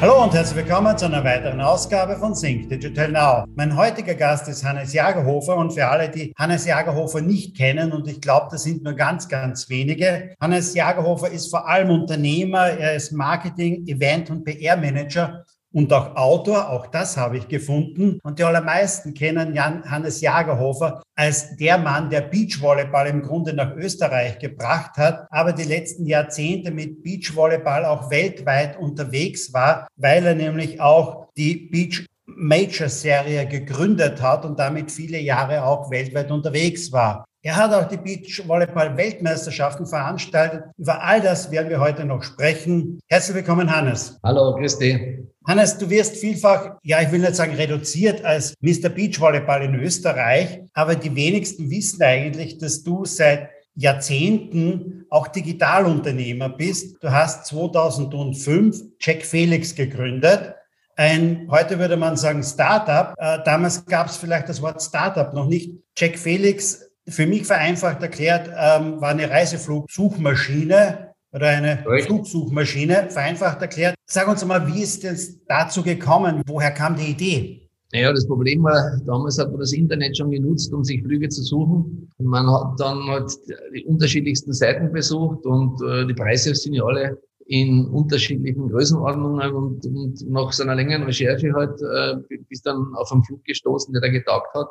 Hallo und herzlich willkommen zu einer weiteren Ausgabe von Sync Digital Now. Mein heutiger Gast ist Hannes Jagerhofer und für alle, die Hannes Jagerhofer nicht kennen, und ich glaube, das sind nur ganz, ganz wenige, Hannes Jagerhofer ist vor allem Unternehmer, er ist Marketing, Event und PR-Manager und auch Autor, auch das habe ich gefunden. Und die allermeisten kennen Jan Hannes Jagerhofer als der Mann, der Beachvolleyball im Grunde nach Österreich gebracht hat, aber die letzten Jahrzehnte mit Beachvolleyball auch weltweit unterwegs war, weil er nämlich auch die Beach Major Serie gegründet hat und damit viele Jahre auch weltweit unterwegs war. Er hat auch die Beachvolleyball-Weltmeisterschaften veranstaltet. Über all das werden wir heute noch sprechen. Herzlich willkommen, Hannes. Hallo, Christi. Hannes, du wirst vielfach, ja, ich will nicht sagen reduziert als Mr. Beachvolleyball in Österreich, aber die wenigsten wissen eigentlich, dass du seit Jahrzehnten auch Digitalunternehmer bist. Du hast 2005 Jack Felix gegründet. Ein, heute würde man sagen, Startup. Äh, damals gab es vielleicht das Wort Startup noch nicht. Jack Felix für mich vereinfacht erklärt, ähm, war eine Reiseflugsuchmaschine oder eine Richtig. Flugsuchmaschine, vereinfacht erklärt. Sag uns mal, wie ist es dazu gekommen? Woher kam die Idee? Naja, das Problem war, damals hat man das Internet schon genutzt, um sich Flüge zu suchen. Man hat dann halt die unterschiedlichsten Seiten besucht und äh, die Preise sind ja alle in unterschiedlichen Größenordnungen und, und nach so einer längeren Recherche halt äh, bis dann auf einen Flug gestoßen, der da getaugt hat.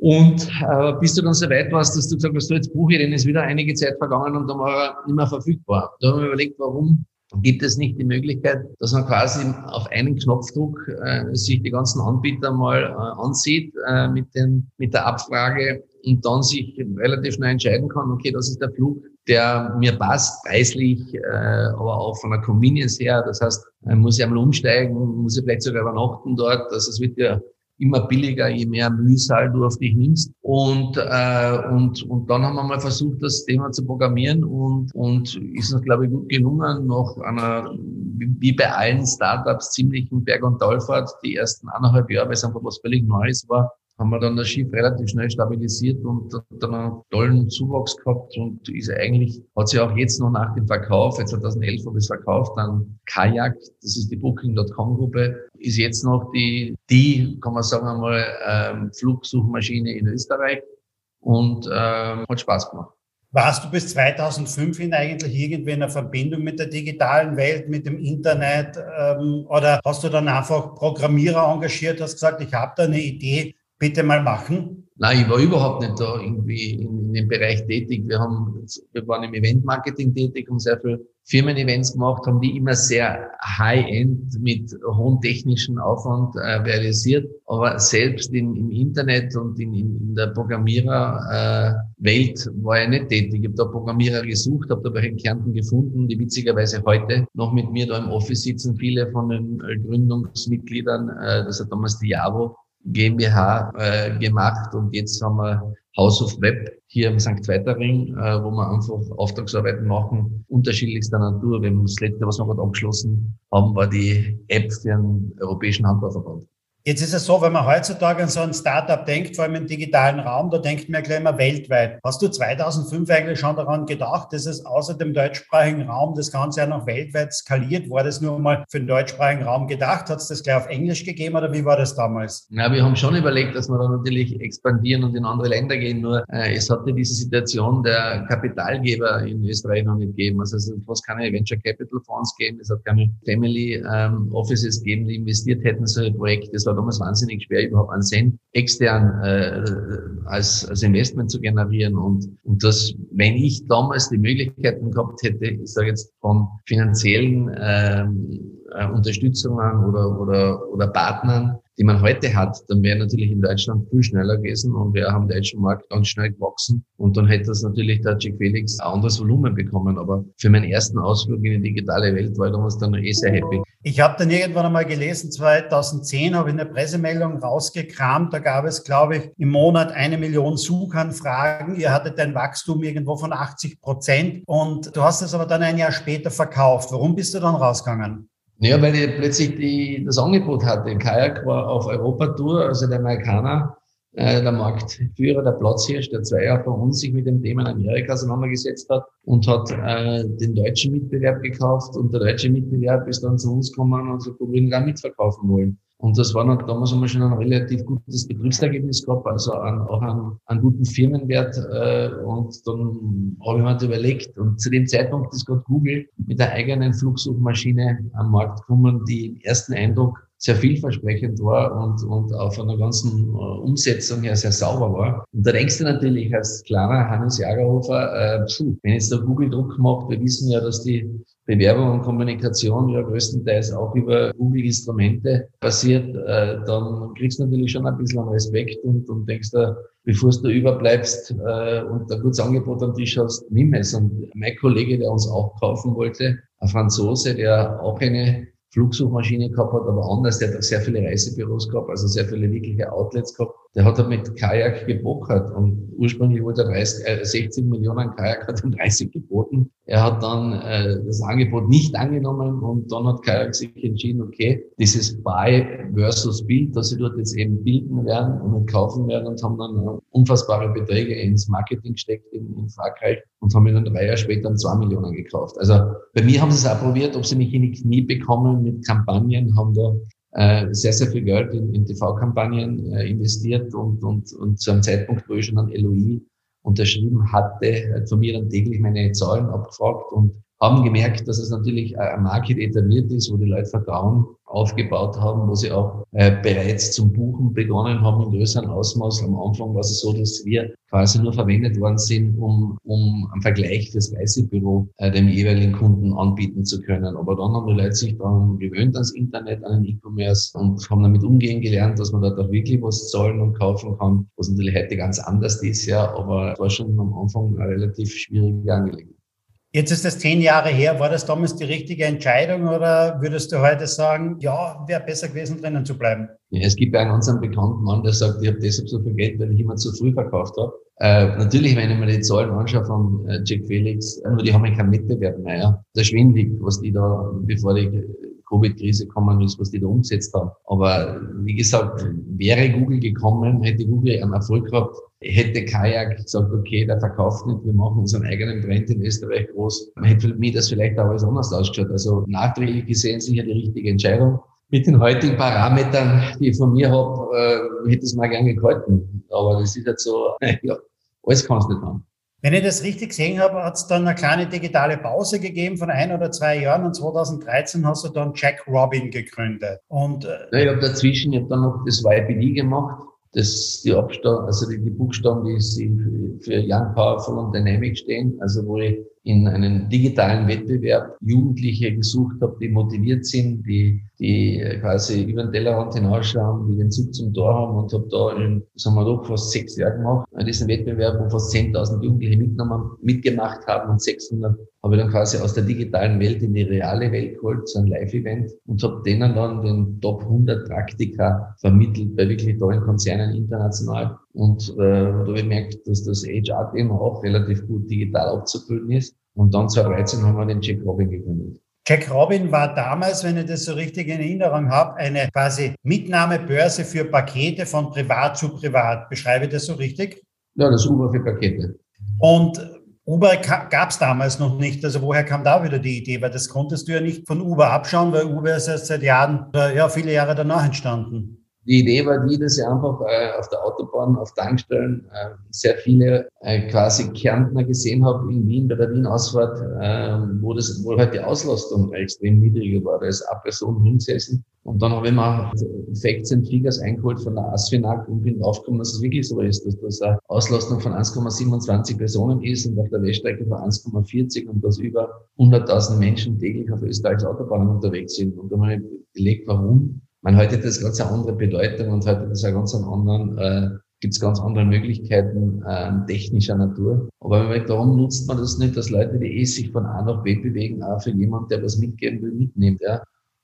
Und äh, bis du dann so weit warst, dass du gesagt hast, du jetzt buche ich den, ist wieder einige Zeit vergangen und dann war er nicht mehr verfügbar. Da haben wir überlegt, warum gibt es nicht die Möglichkeit, dass man quasi auf einen Knopfdruck äh, sich die ganzen Anbieter mal äh, ansieht äh, mit, den, mit der Abfrage und dann sich relativ schnell entscheiden kann, okay, das ist der Flug, der mir passt, preislich, äh, aber auch von der Convenience her. Das heißt, muss ich einmal umsteigen, muss ich vielleicht sogar übernachten dort. Also es wird ja immer billiger, je mehr Mühsal du auf dich nimmst. Und, äh, und, und dann haben wir mal versucht, das Thema zu programmieren und, und ist uns, glaube ich, gut gelungen, nach einer, wie bei allen Startups, ziemlichen Berg- und Talfahrt, die ersten eineinhalb Jahre, weil es einfach was völlig Neues war, haben wir dann das Schiff relativ schnell stabilisiert und dann einen tollen Zuwachs gehabt und ist eigentlich, hat sich auch jetzt noch nach dem Verkauf, jetzt 2011 habe es verkauft, dann Kajak, das ist die Booking.com Gruppe, ist jetzt noch die, die, kann man sagen einmal, ähm, Flugsuchmaschine in Österreich und ähm, hat Spaß gemacht. Warst du bis 2005 hin eigentlich irgendwie in einer Verbindung mit der digitalen Welt, mit dem Internet? Ähm, oder hast du dann einfach Programmierer engagiert, hast gesagt, ich habe da eine Idee, bitte mal machen? Nein, ich war überhaupt nicht da irgendwie in, in dem Bereich tätig. Wir haben, wir waren im Event-Marketing tätig, haben sehr viel Firmen-Events gemacht, haben die immer sehr high-end mit hohem technischen Aufwand äh, realisiert. Aber selbst in, im Internet und in, in der Programmierer-Welt äh, war ich nicht tätig. Ich habe da Programmierer gesucht, habe da bei den Kärnten gefunden, die witzigerweise heute noch mit mir da im Office sitzen, viele von den Gründungsmitgliedern. Äh, das hat damals die Javo GmbH äh, gemacht und jetzt haben wir House of Web hier im St. Weitering, äh, wo wir einfach Auftragsarbeiten machen, unterschiedlichster Natur. Wir haben das letzte, was wir gerade abgeschlossen haben, war die App für den Europäischen Handballverband. Jetzt ist es so, wenn man heutzutage an so ein Startup denkt, vor allem im digitalen Raum, da denkt man gleich immer weltweit. Hast du 2005 eigentlich schon daran gedacht, dass es außer dem deutschsprachigen Raum das Ganze ja noch weltweit skaliert? War das nur mal für den deutschsprachigen Raum gedacht? Hat es das gleich auf Englisch gegeben oder wie war das damals? Na, wir haben schon überlegt, dass wir da natürlich expandieren und in andere Länder gehen. Nur äh, es hatte diese Situation der Kapitalgeber in Österreich noch nicht gegeben. Also es hat keine Venture Capital Fonds gegeben, es hat keine Family ähm, Offices gegeben, die investiert hätten in solche Projekte war damals wahnsinnig schwer, überhaupt einen Cent extern äh, als, als Investment zu generieren. Und, und das, wenn ich damals die Möglichkeiten gehabt hätte, ich sage jetzt von finanziellen ähm, äh, Unterstützungen oder, oder, oder Partnern, die man heute hat, dann wäre natürlich in Deutschland viel schneller gewesen und wir haben den deutschen Markt ganz schnell gewachsen und dann hätte das natürlich der Jack Felix ein anderes Volumen bekommen. Aber für meinen ersten Ausflug in die digitale Welt war ich damals dann eh sehr happy. Ich habe dann irgendwann einmal gelesen, 2010 habe ich eine Pressemeldung rausgekramt, da gab es, glaube ich, im Monat eine Million Suchanfragen. Ihr hattet ein Wachstum irgendwo von 80 Prozent und du hast es aber dann ein Jahr später verkauft. Warum bist du dann rausgegangen? Ja, weil ich plötzlich die, das Angebot hatte. Kajak war auf Europatour, also der Amerikaner, äh, der Marktführer, der Platzhirsch, der zwei Jahre vor uns sich mit dem Thema in Amerika auseinandergesetzt hat und hat äh, den deutschen Mitbewerb gekauft und der deutsche Mitbewerb ist dann zu uns gekommen und so, wir würden gar mitverkaufen wollen. Und das war noch, damals wir schon ein relativ gutes Betriebsergebnis gehabt, also an, auch einen, einen guten Firmenwert. Äh, und dann habe ich mir halt überlegt, und zu dem Zeitpunkt ist gerade Google mit der eigenen Flugsuchmaschine am Markt gekommen, die im ersten Eindruck sehr vielversprechend war und, und auch von der ganzen äh, Umsetzung her sehr sauber war. Und da denkst du natürlich als kleiner Hannes Jagerhofer, äh, pfuh, wenn jetzt der Google Druck macht, wir wissen ja, dass die Bewerbung und Kommunikation ja größtenteils auch über Google-Instrumente passiert, äh, dann kriegst du natürlich schon ein bisschen Respekt und, und denkst da, bevor du überbleibst äh, und ein gutes Angebot am Tisch hast, nimm es. Und mein Kollege, der uns auch kaufen wollte, ein Franzose, der auch eine Flugsuchmaschine gehabt hat, aber anders. Der hat sehr viele Reisebüros gehabt, also sehr viele wirkliche Outlets gehabt. Der hat halt mit Kajak gebokert und ursprünglich wollte er 30, äh, 60 Millionen Kajak, hat ihm 30 geboten. Er hat dann äh, das Angebot nicht angenommen und dann hat Kajak sich entschieden, okay, dieses Buy versus Build, dass sie dort jetzt eben bilden werden und kaufen werden und haben dann unfassbare Beträge ins Marketing gesteckt in, in Frankreich und haben dann drei Jahre später um zwei Millionen gekauft. Also bei mir haben sie es auch probiert, ob sie mich in die Knie bekommen mit Kampagnen, haben da äh, sehr, sehr viel Geld in, in TV-Kampagnen äh, investiert und, und, und zu einem Zeitpunkt, wo ich schon an LOI unterschrieben hatte, hat von mir dann täglich meine Zahlen abgefragt und haben gemerkt, dass es natürlich ein Market etabliert ist, wo die Leute Vertrauen aufgebaut haben, wo sie auch äh, bereits zum Buchen begonnen haben in größeren Ausmaß. Am Anfang war es so, dass wir quasi nur verwendet worden sind, um, um einen Vergleich fürs Reisebüro äh, dem jeweiligen Kunden anbieten zu können. Aber dann haben die Leute sich daran gewöhnt ans Internet, an den E-Commerce und haben damit umgehen gelernt, dass man dort auch wirklich was zahlen und kaufen kann, was natürlich heute ganz anders ist, ja, aber war schon am Anfang eine relativ schwierige Angelegenheit. Jetzt ist das zehn Jahre her. War das damals die richtige Entscheidung oder würdest du heute sagen, ja, wäre besser gewesen, drinnen zu bleiben? Ja, es gibt einen ganz bekannten Mann, der sagt, ich habe deshalb so viel Geld, weil ich immer zu früh verkauft habe. Äh, natürlich, wenn ich mir die Zahlen anschaue von äh, Jack Felix, nur die haben ja keinen Wettbewerb mehr. Ja. Der schwindig, was die da, bevor die Covid-Krise gekommen ist, was die da umgesetzt haben. Aber wie gesagt, wäre Google gekommen, hätte Google einen Erfolg gehabt, hätte Kajak gesagt, okay, der verkauft nicht, wir machen unseren eigenen Brand in Österreich groß, hätte für mich das vielleicht auch alles anders ausgeschaut. Also nachträglich gesehen sicher die richtige Entscheidung. Mit den heutigen Parametern, die ich von mir habe, äh, hätte es mal gern gehalten. Aber das ist halt so, ja, alles kannst du nicht haben. Wenn ich das richtig gesehen habe, hat es dann eine kleine digitale Pause gegeben von ein oder zwei Jahren und 2013 hast du dann Jack Robin gegründet. Und, äh, ja, ich habe dazwischen, ich habe dann noch das YPD gemacht, das die Abstand, also die, die Buchstaben, die für Young, Powerful und Dynamic stehen, also wo ich in einem digitalen Wettbewerb Jugendliche gesucht habe, die motiviert sind, die, die quasi über den Tellerrand hinausschauen, die den Zug zum Tor haben und habe da in, sagen wir doch, fast sechs Jahre gemacht, an diesem Wettbewerb, wo fast 10.000 Jugendliche mitgenommen, mitgemacht haben und 600 habe ich dann quasi aus der digitalen Welt in die reale Welt geholt, so ein Live-Event und habe denen dann den Top 100 Praktika vermittelt bei wirklich tollen Konzernen international. Und äh, da habe ich gemerkt, dass das HR-Thema auch relativ gut digital abzubilden ist und dann 2013 haben wir den Jack Robin gegründet. Jack Robin war damals, wenn ich das so richtig in Erinnerung habe, eine quasi Mitnahmebörse für Pakete von privat zu privat. Beschreibe ich das so richtig? Ja, das Uber für Pakete. Und Uber gab es damals noch nicht. Also woher kam da wieder die Idee? Weil das konntest du ja nicht von Uber abschauen, weil Uber ist erst seit Jahren, ja, viele Jahre danach entstanden. Die Idee war die, dass ich einfach äh, auf der Autobahn, auf Tankstellen äh, sehr viele äh, quasi Kärntner gesehen habe in Wien, bei der Wien-Ausfahrt, äh, wo, das, wo halt die Auslastung extrem niedriger war. Da ist eine Person hingesessen und dann habe ich mir Facts and Figures eingeholt von der ASFINAG und bin draufgekommen, dass es wirklich so ist, dass das eine Auslastung von 1,27 Personen ist und auf der Weststrecke von 1,40 und dass über 100.000 Menschen täglich auf Österreichs Autobahnen unterwegs sind. Und dann habe ich gelegt, warum man heute das ganz eine andere Bedeutung und heute das eine ganz anderen, äh, gibt es ganz andere Möglichkeiten äh, technischer Natur. Aber darum nutzt man das nicht, dass Leute, die eh sich von A nach B bewegen, auch für jemanden, der was mitgeben will, mitnimmt. Ja.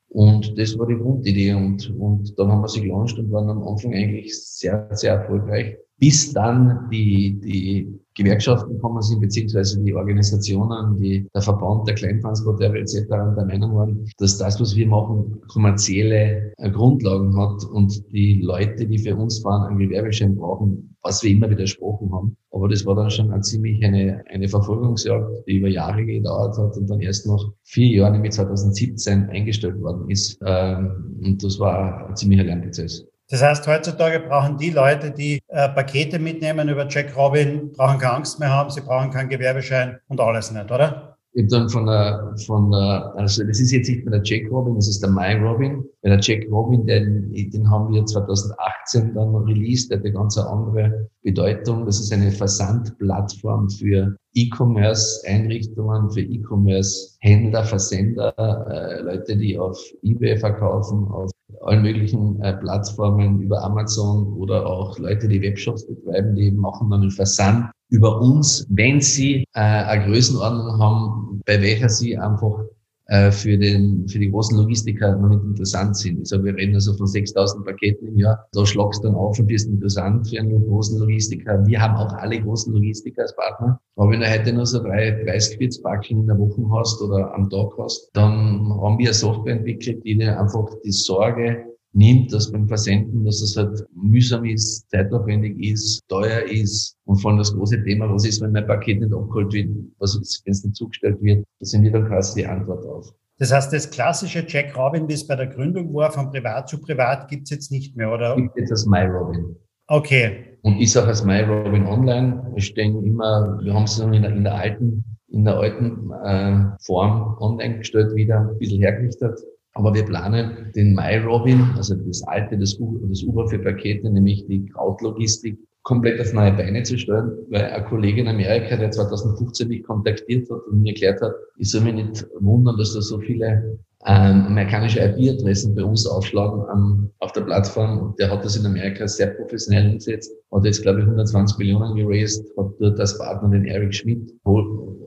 Und das war die Grundidee. Und, und dann haben wir sie gelauncht und waren am Anfang eigentlich sehr, sehr erfolgreich. Bis dann die, die Gewerkschaften gekommen sind, beziehungsweise die Organisationen, die, der Verband der Kleintransporteure etc. der Meinung waren, dass das, was wir machen, kommerzielle äh, Grundlagen hat und die Leute, die für uns fahren, einen Gewerbeschein brauchen, was wir immer widersprochen haben. Aber das war dann schon ein ziemlich eine, eine Verfolgungsjagd, die über Jahre gedauert hat und dann erst nach vier Jahren, nämlich 2017, eingestellt worden ist. Ähm, und das war ein ziemlicher Lernprozess. Das heißt, heutzutage brauchen die Leute, die äh, Pakete mitnehmen über Jack Robin, brauchen keine Angst mehr haben, sie brauchen keinen Gewerbeschein und alles nicht, oder? Habe dann von der, von der, also das ist jetzt nicht mehr der Jack Robin, das ist der My Robin. Weil der Jack Robin, den, den haben wir 2018 dann released, der hat eine ganz andere Bedeutung. Das ist eine Versandplattform für E-Commerce-Einrichtungen, für E-Commerce-Händler, Versender, äh, Leute, die auf eBay verkaufen, auf allen möglichen äh, Plattformen über Amazon oder auch Leute, die Webshops betreiben, die machen dann einen Versand über uns, wenn sie äh, eine Größenordnung haben, bei welcher sie einfach äh, für, den, für die großen Logistiker noch nicht interessant sind. Ich sage, wir reden also von 6000 Paketen im Jahr. Da schlagst du dann auf und bist interessant für einen großen Logistiker. Wir haben auch alle großen Logistiker als Partner. Aber wenn du heute nur so drei 30 Quitzpacken in der Woche hast oder am Tag hast, dann haben wir Software entwickelt, die dir einfach die Sorge nimmt, dass beim Versenden, dass es halt mühsam ist, zeitaufwendig ist, teuer ist und vor allem das große Thema, was ist, wenn mein Paket nicht abgeholt wird, was ist, wenn es nicht zugestellt wird, da sind wir dann quasi die Antwort auf. Das heißt, das klassische Jack Robin, wie es bei der Gründung war, von privat zu privat, gibt es jetzt nicht mehr, oder? Gibt jetzt das MyRobin. Okay. Und ist auch als MyRobin online. Wir stehen immer, wir haben es in der, in der alten, in der alten äh, Form online gestellt wieder, ein bisschen hergerichtet. Aber wir planen den MyRobin, also das alte, das, das Uber für Pakete, nämlich die Krautlogistik, komplett auf neue Beine zu stellen, weil ein Kollege in Amerika, der 2015 mich kontaktiert hat und mir erklärt hat, ich soll mich nicht wundern, dass da so viele ähm, amerikanische IP-Adressen bei uns aufschlagen ähm, auf der Plattform. Und der hat das in Amerika sehr professionell umgesetzt, hat jetzt, glaube ich, 120 Millionen geraced, hat dort als Partner den Eric Schmidt,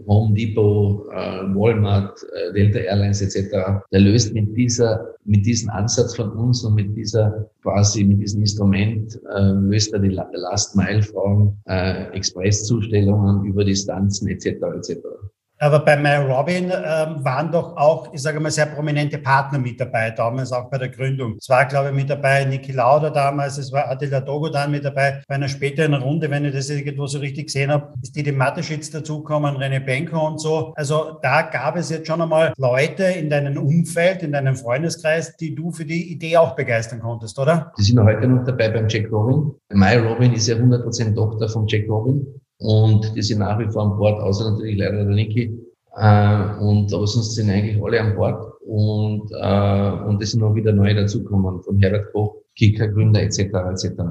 Home Depot, äh, Walmart, äh, Delta Airlines etc. Der löst mit dieser, mit diesem Ansatz von uns und mit dieser quasi, mit diesem Instrument, äh, löst er die Last-Mile-Fragen, äh, Expresszustellungen über Distanzen etc. etc. Aber bei MyRobin ähm, waren doch auch, ich sage mal, sehr prominente Partner mit dabei, damals auch bei der Gründung. Es war, glaube ich, mit dabei Niki Lauda damals, es war Attila Dogodan mit dabei. Bei einer späteren Runde, wenn ich das irgendwo so richtig gesehen habe, ist Didi Mateschitz dazugekommen, René Benko und so. Also da gab es jetzt schon einmal Leute in deinem Umfeld, in deinem Freundeskreis, die du für die Idee auch begeistern konntest, oder? Die sind heute noch dabei beim Jack Robin. MyRobin ist ja 100% Tochter von Jack Robin und die sind nach wie vor an Bord, außer natürlich leider der Niki. Äh, und aber sonst sind eigentlich alle an Bord und äh, und es sind noch wieder neue dazukommen von Herbert Koch, Kika Gründer etc. etc.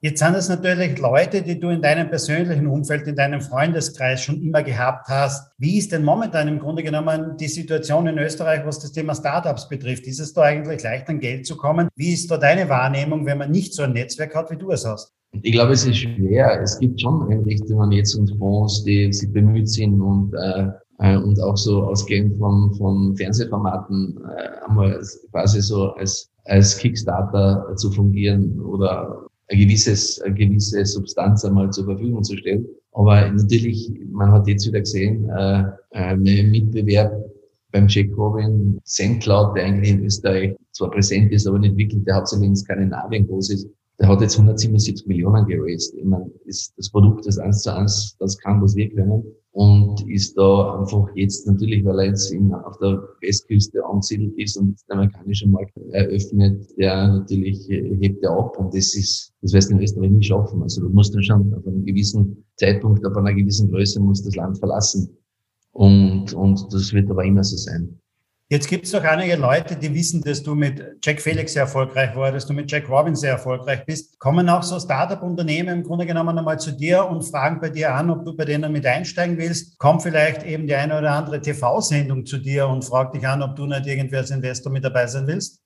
Jetzt sind es natürlich Leute, die du in deinem persönlichen Umfeld, in deinem Freundeskreis schon immer gehabt hast. Wie ist denn momentan im Grunde genommen die Situation in Österreich, was das Thema Startups betrifft? Ist es da eigentlich leicht an Geld zu kommen? Wie ist da deine Wahrnehmung, wenn man nicht so ein Netzwerk hat, wie du es hast? Ich glaube, es ist schwer. Es gibt schon Einrichtungen jetzt und Fonds, die sich bemüht sind und äh, äh, und auch so ausgehend von, von Fernsehformaten äh, einmal quasi so als, als Kickstarter zu fungieren oder ein gewisses, eine gewisse Substanz einmal zur Verfügung zu stellen. Aber natürlich, man hat jetzt wieder gesehen, äh, äh, mein Mitbewerb beim Jack Robin, SendCloud, der eigentlich in Österreich zwar präsent ist, aber nicht wirklich, der hauptsächlich in Skandinavien groß ist, der hat jetzt 177 Millionen geraced. Ich meine, ist das Produkt ist eins zu eins, das kann, was wir können. Und ist da einfach jetzt natürlich, weil er jetzt in, auf der Westküste angesiedelt ist und den amerikanischen Markt eröffnet, der natürlich äh, hebt er ab. Und das ist, das wirst du in Österreich nicht schaffen. Also du musst dann schon auf einem gewissen Zeitpunkt, auf einer gewissen Größe, musst das Land verlassen. Und, und das wird aber immer so sein. Jetzt gibt es doch einige Leute, die wissen, dass du mit Jack Felix sehr erfolgreich warst, dass du mit Jack Robin sehr erfolgreich bist. Kommen auch so Startup-Unternehmen im Grunde genommen einmal zu dir und fragen bei dir an, ob du bei denen mit einsteigen willst. Kommt vielleicht eben die eine oder andere TV-Sendung zu dir und fragt dich an, ob du nicht irgendwie als Investor mit dabei sein willst?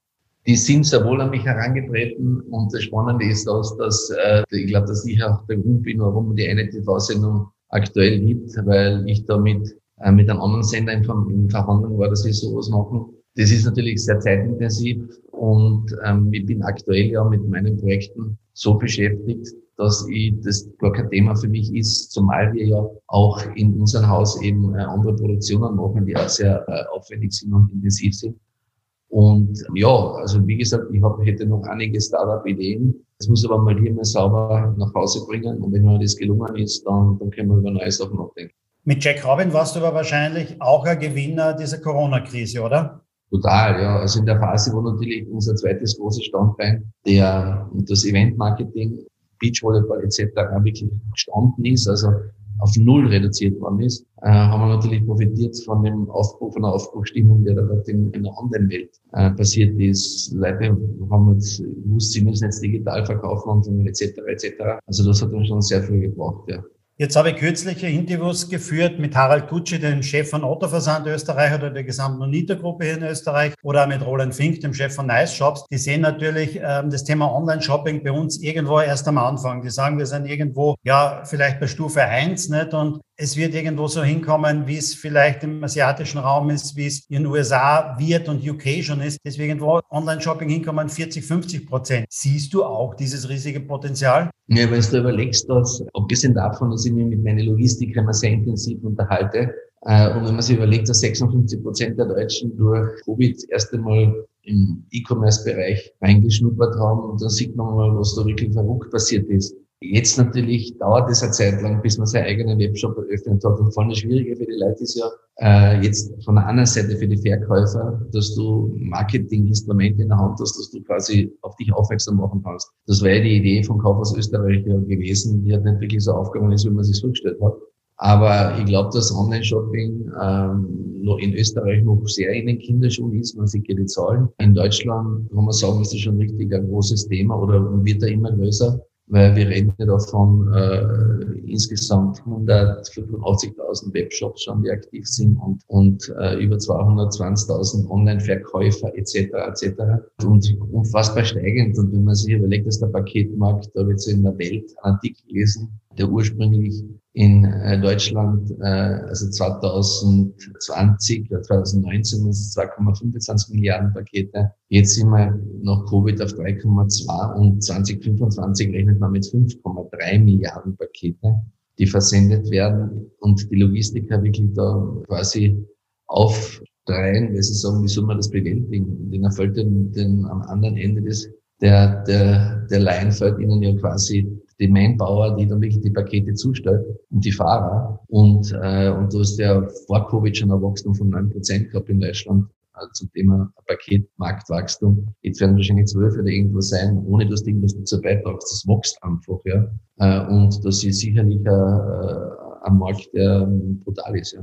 Die sind sehr wohl an mich herangetreten und das Spannende ist, dass, dass äh, ich glaube, dass ich auch der Grund bin, warum die eine TV-Sendung aktuell gibt, weil ich damit äh, mit einem anderen Sender in, in Verhandlung war, dass wir sowas machen. Das ist natürlich sehr zeitintensiv und ähm, ich bin aktuell ja mit meinen Projekten so beschäftigt, dass ich, das gar kein Thema für mich ist, zumal wir ja auch in unserem Haus eben äh, andere Produktionen machen, die auch sehr äh, aufwendig sind und intensiv sind. Und ja, also wie gesagt, ich hab, hätte noch einige Startup-Ideen. Das muss aber mal hier mal sauber nach Hause bringen. Und wenn mir das gelungen ist, dann, dann können wir über neue Sachen nachdenken. Mit Jack Robin warst du aber wahrscheinlich auch ein Gewinner dieser Corona-Krise, oder? Total, ja. Also in der Phase, wo natürlich unser zweites großes Standbein, der, das Event-Marketing, Beachvolleyball etc. wirklich gestanden ist, also auf Null reduziert worden ist, äh, haben wir natürlich profitiert von dem Aufbruch, von der Aufbruchstimmung, der da gerade in, in der Online-Welt äh, passiert ist. Leute haben jetzt gewusst, sie müssen jetzt digital verkaufen und etc. etc. Also das hat uns schon sehr viel gebraucht, ja. Jetzt habe ich kürzliche Interviews geführt mit Harald Gutschi, dem Chef von Ottoversand Österreich oder der gesamten Unita-Gruppe hier in Österreich oder mit Roland Fink, dem Chef von Nice Shops. Die sehen natürlich ähm, das Thema Online-Shopping bei uns irgendwo erst am Anfang. Die sagen, wir sind irgendwo, ja, vielleicht bei Stufe eins nicht? Und es wird irgendwo so hinkommen, wie es vielleicht im asiatischen Raum ist, wie es in den USA wird und UK schon ist. Deswegen wo Online-Shopping hinkommen 40, 50 Prozent. Siehst du auch dieses riesige Potenzial? Ja, wenn du überlegst, dass, abgesehen davon, dass ich mich mit meinen Logistikern sehr intensiv unterhalte, äh, und wenn man sich überlegt, dass 56 Prozent der Deutschen durch Covid erst einmal im E-Commerce-Bereich reingeschnuppert haben, dann sieht man mal, was da wirklich verrückt passiert ist. Jetzt natürlich dauert es eine Zeit lang, bis man seinen eigenen Webshop eröffnet hat. Und vor allem schwieriger für die Leute ist ja äh, jetzt von der anderen Seite für die Verkäufer, dass du Marketinginstrumente in der Hand hast, dass du quasi auf dich aufmerksam machen kannst. Das wäre ja die Idee von Kaufhaus Österreich ja gewesen. Die hat nicht wirklich so aufgegangen ist, wie man sich vorgestellt hat. Aber ich glaube, dass Online-Shopping ähm, noch in Österreich noch sehr in den Kinderschuhen ist. Man sieht ja die Zahlen. In Deutschland kann man sagen, ist das schon richtig ein großes Thema oder wird da immer größer weil wir reden ja davon äh, insgesamt 185.000 Webshops schon, die aktiv sind und, und äh, über 220.000 Online-Verkäufer etc. etc. Und unfassbar steigend. Und wenn man sich überlegt, dass der Paketmarkt, da wird so in der Welt einen Artikel lesen, der ursprünglich in äh, Deutschland, äh, also 2020 oder 2019 waren es 2,25 Milliarden Pakete. Jetzt sind wir nach Covid auf 3,2 und 2025 rechnet man mit 5,3 Milliarden Pakete, die versendet werden und die Logistiker wirklich da quasi aufdrehen, weil sie sagen, wie soll man das bewältigen? Und ihnen fällt den, den am anderen Ende des der, der, der Line fällt ihnen ja quasi die Manpower, die dann wirklich die Pakete zustellt und die Fahrer. Und, äh, und du hast ja vor Covid schon ein Wachstum von neun Prozent gehabt in Deutschland also zum Thema Paketmarktwachstum. Jetzt werden wahrscheinlich zwölf oder irgendwo sein, ohne dass du irgendwas dazu beitragst. Das wächst einfach, ja. Äh, und das ist sicherlich ein, äh, ein Markt, der brutal ist, ja.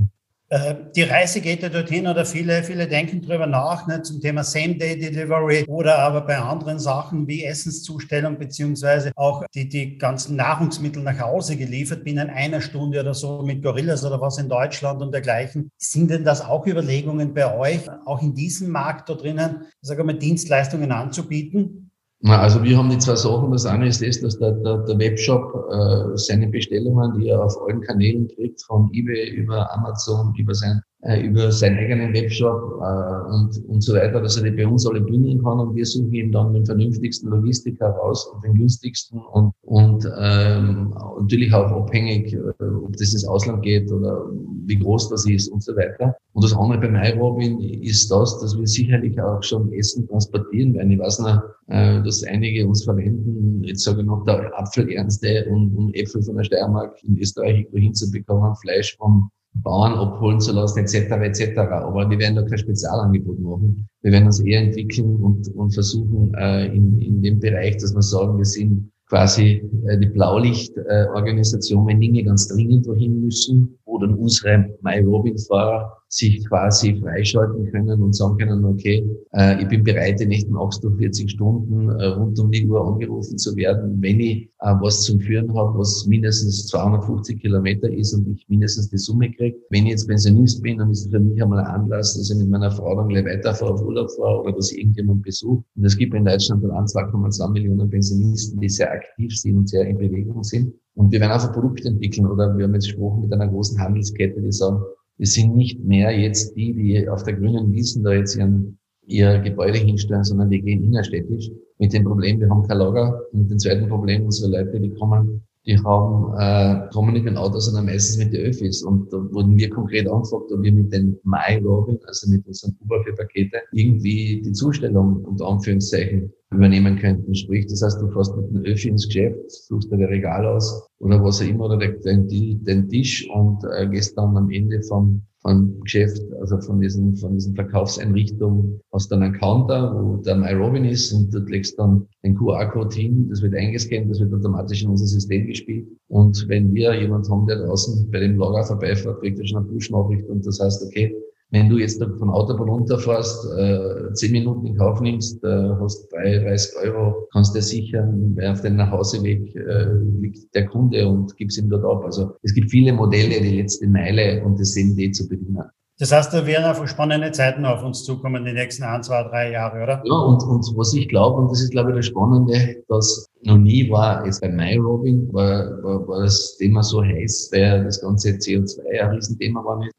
Äh, die Reise geht ja dorthin oder viele, viele denken darüber nach, ne, zum Thema Same-Day-Delivery oder aber bei anderen Sachen wie Essenszustellung beziehungsweise auch die, die ganzen Nahrungsmittel nach Hause geliefert binnen einer Stunde oder so mit Gorillas oder was in Deutschland und dergleichen. Sind denn das auch Überlegungen bei euch, auch in diesem Markt da drinnen, sage mal, Dienstleistungen anzubieten? Na, also wir haben die zwei Sachen. Das eine ist das, dass der, der, der Webshop äh, seine Bestellungen, die er auf allen Kanälen kriegt, von eBay über Amazon, über sein äh, über seinen eigenen Webshop äh, und, und so weiter, dass er die bei uns alle bündeln kann und wir suchen ihm dann den vernünftigsten Logistik heraus und den günstigsten und, und ähm, natürlich auch abhängig, äh, ob das ins Ausland geht oder wie groß das ist und so weiter. Und das andere bei MyRobin ist das, dass wir sicherlich auch schon Essen transportieren werden. Ich weiß noch, äh, dass einige uns verwenden, jetzt sage ich noch, der Apfelernste und, und Äpfel von der Steiermark in Österreich irgendwo hinzubekommen, Fleisch vom Bauern abholen zu lassen, etc., etc. Aber wir werden da kein Spezialangebot machen. Wir werden uns eher entwickeln und, und versuchen, äh, in, in dem Bereich, dass wir sagen, wir sind quasi äh, die Blaulichtorganisation, äh, wenn Dinge ganz dringend wohin müssen, wo unsere MyRobin-Fahrer sich quasi freischalten können und sagen können, okay, äh, ich bin bereit, in nächsten 48 Stunden äh, rund um die Uhr angerufen zu werden, wenn ich äh, was zum Führen habe, was mindestens 250 Kilometer ist und ich mindestens die Summe kriege. Wenn ich jetzt Pensionist bin, dann ist es für mich einmal ein Anlass, dass ich mit meiner Frau dann gleich weiterfahre, auf Urlaub fahre oder dass ich irgendjemand besuche. Und es gibt in Deutschland dann 2,2 Millionen Pensionisten, die sehr aktiv sind und sehr in Bewegung sind. Und wir werden einfach Produkte entwickeln oder wir haben jetzt gesprochen mit einer großen Handelskette, die sagen, wir sind nicht mehr jetzt die, die auf der grünen Wiesen da jetzt ihren ihr Gebäude hinstellen, sondern wir gehen innerstädtisch. Mit dem Problem, wir haben kein Lager. Und dem zweiten Problem, unsere Leute, die kommen, die haben, äh, kommen nicht mit dem Auto, sondern meistens mit den Öffis. Und da wurden wir konkret angefragt, ob wir mit den My-Robin, also mit unseren Uber für Pakete, irgendwie die Zustellung unter Anführungszeichen übernehmen könnten. Sprich, das heißt, du fährst mit dem Öffi ins Geschäft, suchst dir ein Regal aus oder was auch immer, oder den, den Tisch und äh, gehst dann am Ende vom, vom Geschäft, also von diesen, von diesen Verkaufseinrichtungen, hast dann einen Counter, wo der MyRobin ist und du legst dann den QR-Code hin, das wird eingescannt, das wird automatisch in unser System gespielt. Und wenn wir jemand haben, der draußen bei dem Lager vorbeifährt, kriegt er schon eine Push-Nachricht und das heißt, okay, wenn du jetzt von Autobahn runterfährst, äh, zehn Minuten in Kauf nimmst, äh, hast 33 Euro, kannst dir sichern, wer auf deinem Nachhauseweg äh, liegt der Kunde und gibst ihm dort ab. Also es gibt viele Modelle, die letzte Meile und das CMD zu bedienen. Das heißt, da werden einfach spannende Zeiten auf uns zukommen, die nächsten ein, zwei, drei Jahre, oder? Ja, und, und was ich glaube, und das ist, glaube ich, das Spannende, dass noch nie war, jetzt bei MyRobin, war, war, war das Thema so heiß, weil das ganze CO2 ein Riesenthema war nicht.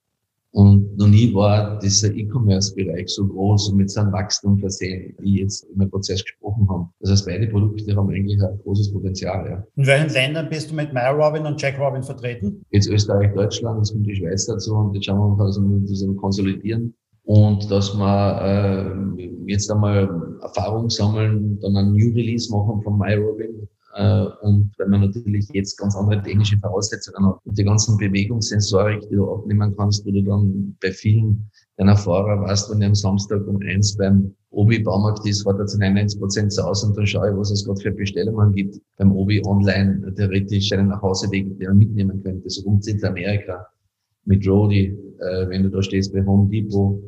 Und noch nie war dieser E-Commerce-Bereich so groß und mit so einem Wachstum versehen, wie jetzt im Prozess gesprochen haben. Das heißt, beide Produkte haben eigentlich ein großes Potenzial. Ja. In welchen Ländern bist du mit MyRobin und Jack Robin vertreten? Jetzt Österreich, Deutschland, jetzt kommt die Schweiz dazu und jetzt schauen wir mal, dass wir das konsolidieren und dass wir äh, jetzt einmal Erfahrung sammeln, dann ein New Release machen von MyRobin und wenn man natürlich jetzt ganz andere technische Voraussetzungen hat und die ganzen Bewegungssensorik, die du abnehmen kannst, wo du dann bei vielen deiner Fahrer weißt, wenn ich am Samstag um eins beim Obi Baumarkt ist, fährt er zu 99 Prozent zu Hause und dann schaue ich, was es gerade für Bestellungen gibt. Beim Obi online theoretisch einen Nachhauseweg, den er mitnehmen könnte. So in Amerika mit Rody, äh, wenn du da stehst bei Home Depot,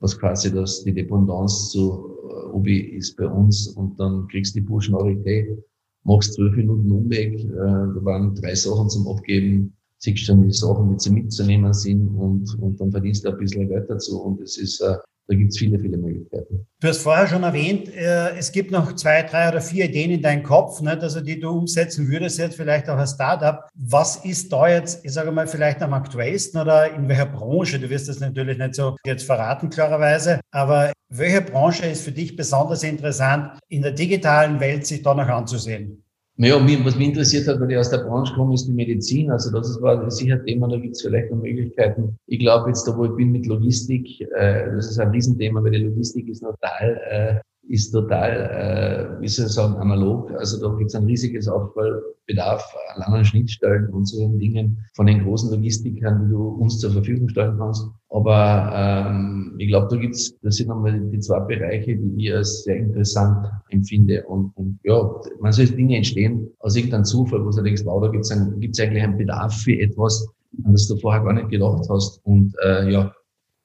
was quasi das, die Dependance zu äh, Obi ist bei uns und dann kriegst du die Push-Nachricht, hey, machst zwölf Minuten Umweg, äh, da waren drei Sachen zum Abgeben, siehst dann die Sachen, die zu mitzunehmen sind und, und dann verdienst du ein bisschen Geld dazu. Und es ist, äh, da gibt es viele, viele Möglichkeiten. Du hast vorher schon erwähnt, äh, es gibt noch zwei, drei oder vier Ideen in deinem Kopf, nicht? also die du umsetzen würdest, jetzt vielleicht auch als Startup. Was ist da jetzt, ich sage mal, vielleicht am aktuellsten oder in welcher Branche? Du wirst das natürlich nicht so jetzt verraten, klarerweise, aber welche Branche ist für dich besonders interessant, in der digitalen Welt sich da noch anzusehen? Naja, was mich interessiert hat, weil ich aus der Branche komme, ist die Medizin. Also das war sicher ein Thema, da gibt es vielleicht noch Möglichkeiten. Ich glaube jetzt, da wo ich bin mit Logistik, äh, das ist ein Riesenthema, weil die Logistik ist total äh, ist total, äh, wie soll ich sagen, analog. Also da gibt es ein riesiges Aufbaubedarf an anderen Schnittstellen und so Dingen von den großen Logistikern, die du uns zur Verfügung stellen kannst. Aber ähm, ich glaube, da gibt's, das sind nochmal die zwei Bereiche, die ich als sehr interessant empfinde. Und, und ja, man soll Dinge entstehen aus irgendeinem Zufall, wo du denkst, wow, da gibt's gibt's eigentlich einen Bedarf für etwas, an das du vorher gar nicht gedacht hast. Und äh, ja,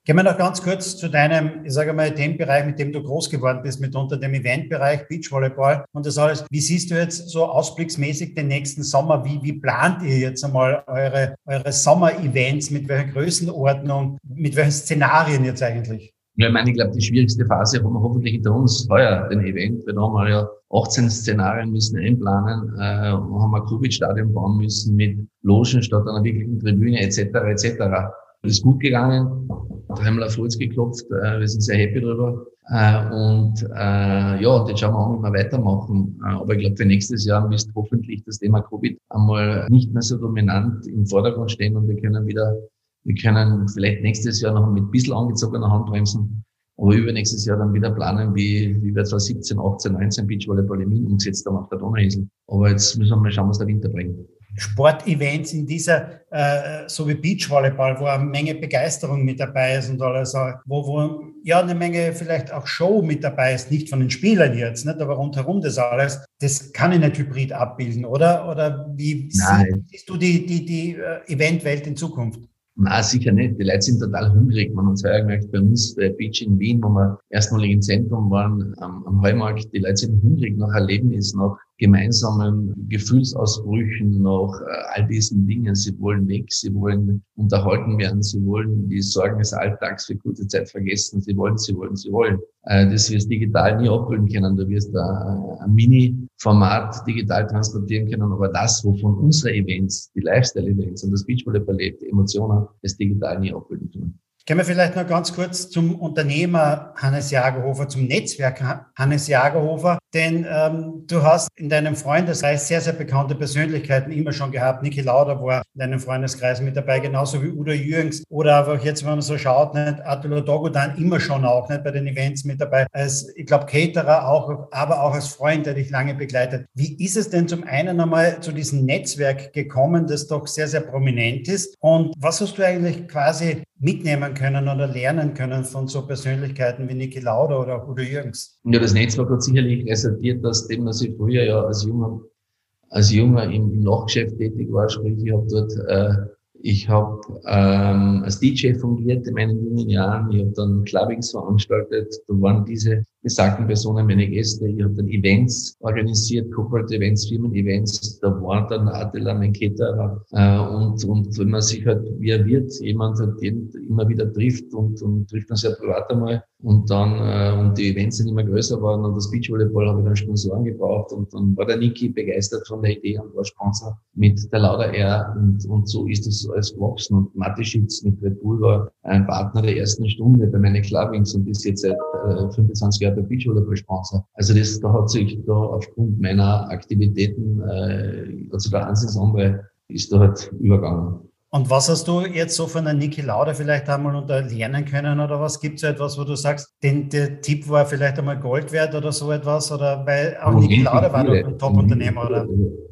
Gehen wir noch ganz kurz zu deinem, ich sage mal, dem Bereich, mit dem du groß geworden bist, mitunter dem Eventbereich, Beachvolleyball und das alles. Wie siehst du jetzt so ausblicksmäßig den nächsten Sommer? Wie, wie plant ihr jetzt einmal eure, eure Sommer-Events? Mit welcher Größenordnung? Mit welchen Szenarien jetzt eigentlich? Ja, ich meine, ich glaube, die schwierigste Phase haben wir hoffentlich hinter uns heuer, den Event. Wir haben ja 18 Szenarien müssen einplanen, äh, haben ein Covid-Stadion bauen müssen mit Logen statt einer wirklichen Tribüne etc. etc. Das ist gut gegangen dreimal auf Holz geklopft. Äh, wir sind sehr happy drüber. Äh, und äh, ja, und jetzt schauen wir an, wie wir weitermachen. Äh, aber ich glaube, für nächstes Jahr müsste hoffentlich das Thema Covid einmal nicht mehr so dominant im Vordergrund stehen und wir können wieder, wir können vielleicht nächstes Jahr noch mit ein bisschen angezogener Handbremsen, aber übernächstes Jahr dann wieder planen, wie, wie wir 2017, 18, 19 Beachvolleyball in Wien umgesetzt haben auf der Donauinsel. Aber jetzt müssen wir mal schauen, was der Winter bringt. Sportevents in dieser, äh, so wie Beachvolleyball, wo eine Menge Begeisterung mit dabei ist und alles, äh, wo, wo ja eine Menge vielleicht auch Show mit dabei ist, nicht von den Spielern jetzt, nicht, aber rundherum das alles, das kann ich nicht hybrid abbilden, oder? Oder wie Nein. siehst du die, die, die äh, Eventwelt in Zukunft? Na, sicher nicht. Die Leute sind total hungrig. Man hat es heuer gemerkt bei uns, bei Beach in Wien, wo wir erstmalig im Zentrum waren, am, am Heumarkt. Die Leute sind hungrig nach Erlebnis, nach gemeinsamen Gefühlsausbrüchen, nach äh, all diesen Dingen. Sie wollen weg, sie wollen unterhalten werden, sie wollen die Sorgen des Alltags für kurze Zeit vergessen. Sie wollen, sie wollen, sie wollen. Äh, das wirst digital nie abbilden können. Du wirst ein Mini-Format digital transportieren können. Aber das, wovon unsere Events, die Lifestyle-Events und das Beachvolleyball lebt, die Emotionen, das digital nie abbilden können. Gehen wir vielleicht noch ganz kurz zum Unternehmer Hannes Jagerhofer, zum Netzwerk Hannes Jagerhofer. Denn ähm, du hast in deinem Freundeskreis sehr, sehr bekannte Persönlichkeiten immer schon gehabt. Niki Lauder war in deinem Freundeskreis mit dabei, genauso wie Udo Jürgens. Oder einfach jetzt, wenn man so schaut, nicht, Attila Dogodan immer schon auch nicht bei den Events mit dabei. Als, ich glaube, Caterer auch, aber auch als Freund, der dich lange begleitet. Wie ist es denn zum einen einmal zu diesem Netzwerk gekommen, das doch sehr, sehr prominent ist? Und was hast du eigentlich quasi mitnehmen können oder lernen können von so Persönlichkeiten wie Niki Lauda oder Udo Jürgens? Ja, das Netzwerk hat sicherlich resultiert, dass dem, dass ich früher ja als Junger, als Junger im, im Nachgeschäft tätig war, sprich ich habe dort äh, ich habe ähm, als DJ fungiert in meinen jungen Jahren. Ich habe dann Clubbings veranstaltet. Da waren diese besagten Personen meine Gäste. Ich habe dann Events organisiert, Corporate Events, Firmen-Events. Da war dann Attila, mein Caterer. Äh, und, und wenn man sich halt, wie er wird, jemand halt den immer wieder trifft und, und trifft dann sehr privat einmal. Und dann, äh, und die Events sind immer größer geworden und das Beachvolleyball habe ich dann Sponsoren gebraucht und dann war der Niki begeistert von der Idee und war Sponsor mit der Lauda Air und, und so ist es alles gewachsen und Mateschitz mit Red Bull war ein Partner der ersten Stunde bei meinen Clubbings und ist jetzt seit äh, 25 Jahren der Beachvolleyball Sponsor. Also das, da hat sich da aufgrund meiner Aktivitäten, äh, also der Ansichtsamre ist da halt übergangen. Und was hast du jetzt so von der Niki Lauda vielleicht einmal unter lernen können oder was? Gibt es etwas, wo du sagst, den, der Tipp war vielleicht einmal Gold wert oder so etwas? Oder weil auch Niki Lauda war doch ein Top-Unternehmer, oder?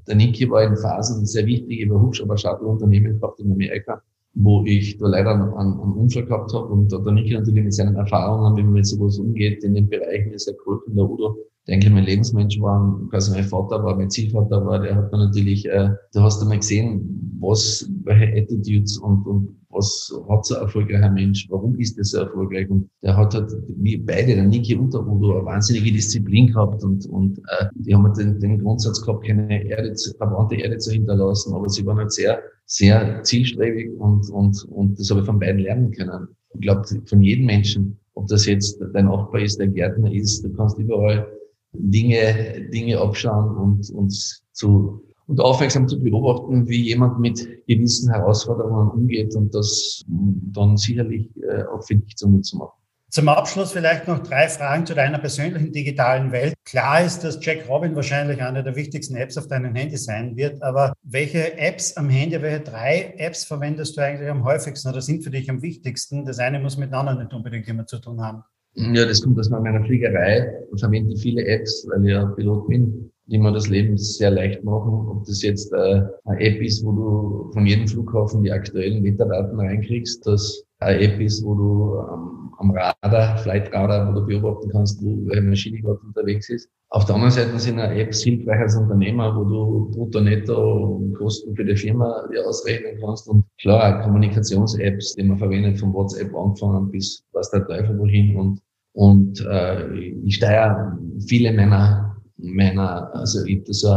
Der Niki war in Phasen sehr wichtig, über Hubschrauber-Shuttle-Unternehmen gehabt in Amerika, wo ich da leider einen, einen Unfall gehabt habe und der Niki natürlich mit seinen Erfahrungen, wie man mit sowas umgeht, in den Bereichen ist er geholfen, der Udo. Der eigentlich mein Lebensmensch war, quasi mein Vater war, mein Zielvater war, der hat mir natürlich, äh, da hast du mal gesehen, was, welche Attitudes und, und was hat so ein erfolgreicher Mensch, warum ist er so erfolgreich? Und der hat halt, wie beide, der Niki und der Udo, eine wahnsinnige Disziplin gehabt und, und äh, die haben halt den, den Grundsatz gehabt, keine Erde, verbrannte Erde zu hinterlassen, aber sie waren halt sehr, sehr zielstrebig und, und, und das habe ich von beiden lernen können. Ich glaube, von jedem Menschen, ob das jetzt dein Nachbar ist, der Gärtner ist, du kannst überall Dinge, Dinge abschauen und uns zu und aufmerksam zu beobachten, wie jemand mit gewissen Herausforderungen umgeht und das dann sicherlich äh, auch für dich zu nutzen macht. Zum Abschluss vielleicht noch drei Fragen zu deiner persönlichen digitalen Welt. Klar ist, dass Jack Robin wahrscheinlich eine der wichtigsten Apps auf deinem Handy sein wird, aber welche Apps am Handy, welche drei Apps verwendest du eigentlich am häufigsten oder sind für dich am wichtigsten? Das eine muss mit dem anderen nicht unbedingt immer zu tun haben. Ja, das kommt aus meiner Fliegerei. Ich verwende viele Apps, weil ich ja Pilot bin, die mir das Leben sehr leicht machen. Ob das jetzt äh, eine App ist, wo du von jedem Flughafen die aktuellen Wetterdaten reinkriegst, das eine App ist, wo du ähm, am Radar, Flight Radar, wo du beobachten kannst, wo welche Maschine gerade unterwegs ist. Auf der anderen Seite sind eine Apps hilfreich als Unternehmer, wo du brutto, netto Kosten für die Firma dir ausrechnen kannst und klar, Kommunikations-Apps, die man verwendet, von WhatsApp angefangen bis was der Teufel wohin und und äh, ich steuere viele meiner, meiner also ich habe da so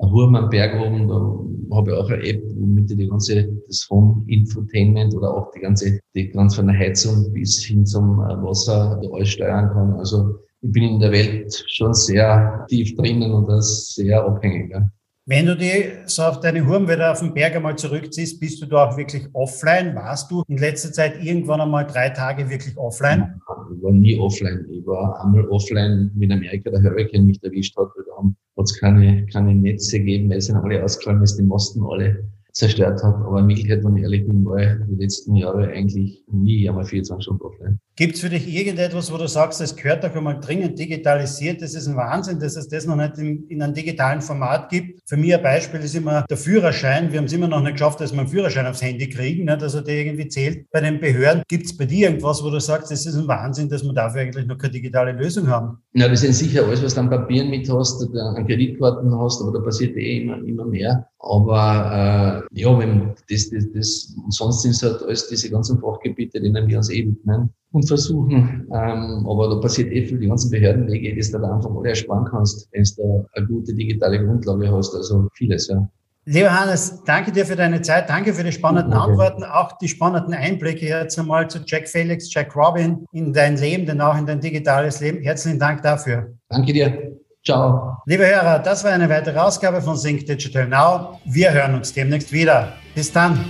ein Hurm am Berg oben, da habe ich auch eine App, womit ich die ganze, das Home Infotainment oder auch die ganze, die ganz von der Heizung bis hin zum äh, Wasser alles steuern kann. Also ich bin in der Welt schon sehr tief drinnen und das sehr abhängig. Ja. Wenn du die so auf deine Hurm wieder auf den Berg einmal zurückziehst, bist du da auch wirklich offline? Warst du in letzter Zeit irgendwann einmal drei Tage wirklich offline? Ich war nie offline. Ich war einmal offline, wie in Amerika der Hurricane mich erwischt hat. Da hat es keine, keine Netze gegeben, weil sind alle ausgefallen, weil die Masten alle zerstört hat. Aber in Wirklichkeit, wenn ich ehrlich bin, war ich die letzten Jahre eigentlich nie einmal 24 Stunden offline. Gibt es für dich irgendetwas, wo du sagst, das gehört doch einmal dringend digitalisiert? Das ist ein Wahnsinn, dass es das noch nicht in, in einem digitalen Format gibt. Für mich ein Beispiel ist immer der Führerschein. Wir haben es immer noch nicht geschafft, dass wir einen Führerschein aufs Handy kriegen, nicht? also der irgendwie zählt. Bei den Behörden gibt es bei dir irgendwas, wo du sagst, das ist ein Wahnsinn, dass wir dafür eigentlich noch keine digitale Lösung haben? Ja, das sind sicher alles, was du an Papieren mit hast, an Kreditkarten hast, aber da passiert eh immer, immer mehr. Aber äh, ja, wenn das, das, das, sonst sind es halt alles diese ganzen Fachgebiete, denen wir uns eh widmen und versuchen. Ähm, aber da passiert eh viel, die ganzen Behördenwege, die du da einfach alle ersparen kannst, wenn du da eine gute digitale Grundlage hast. Also vieles, ja. Lieber Hannes, danke dir für deine Zeit, danke für die spannenden okay. Antworten, auch die spannenden Einblicke jetzt einmal zu Jack Felix, Jack Robin in dein Leben, denn auch in dein digitales Leben. Herzlichen Dank dafür. Danke dir. Ciao. Liebe Hörer, das war eine weitere Ausgabe von Sync Digital Now. Wir hören uns demnächst wieder. Bis dann.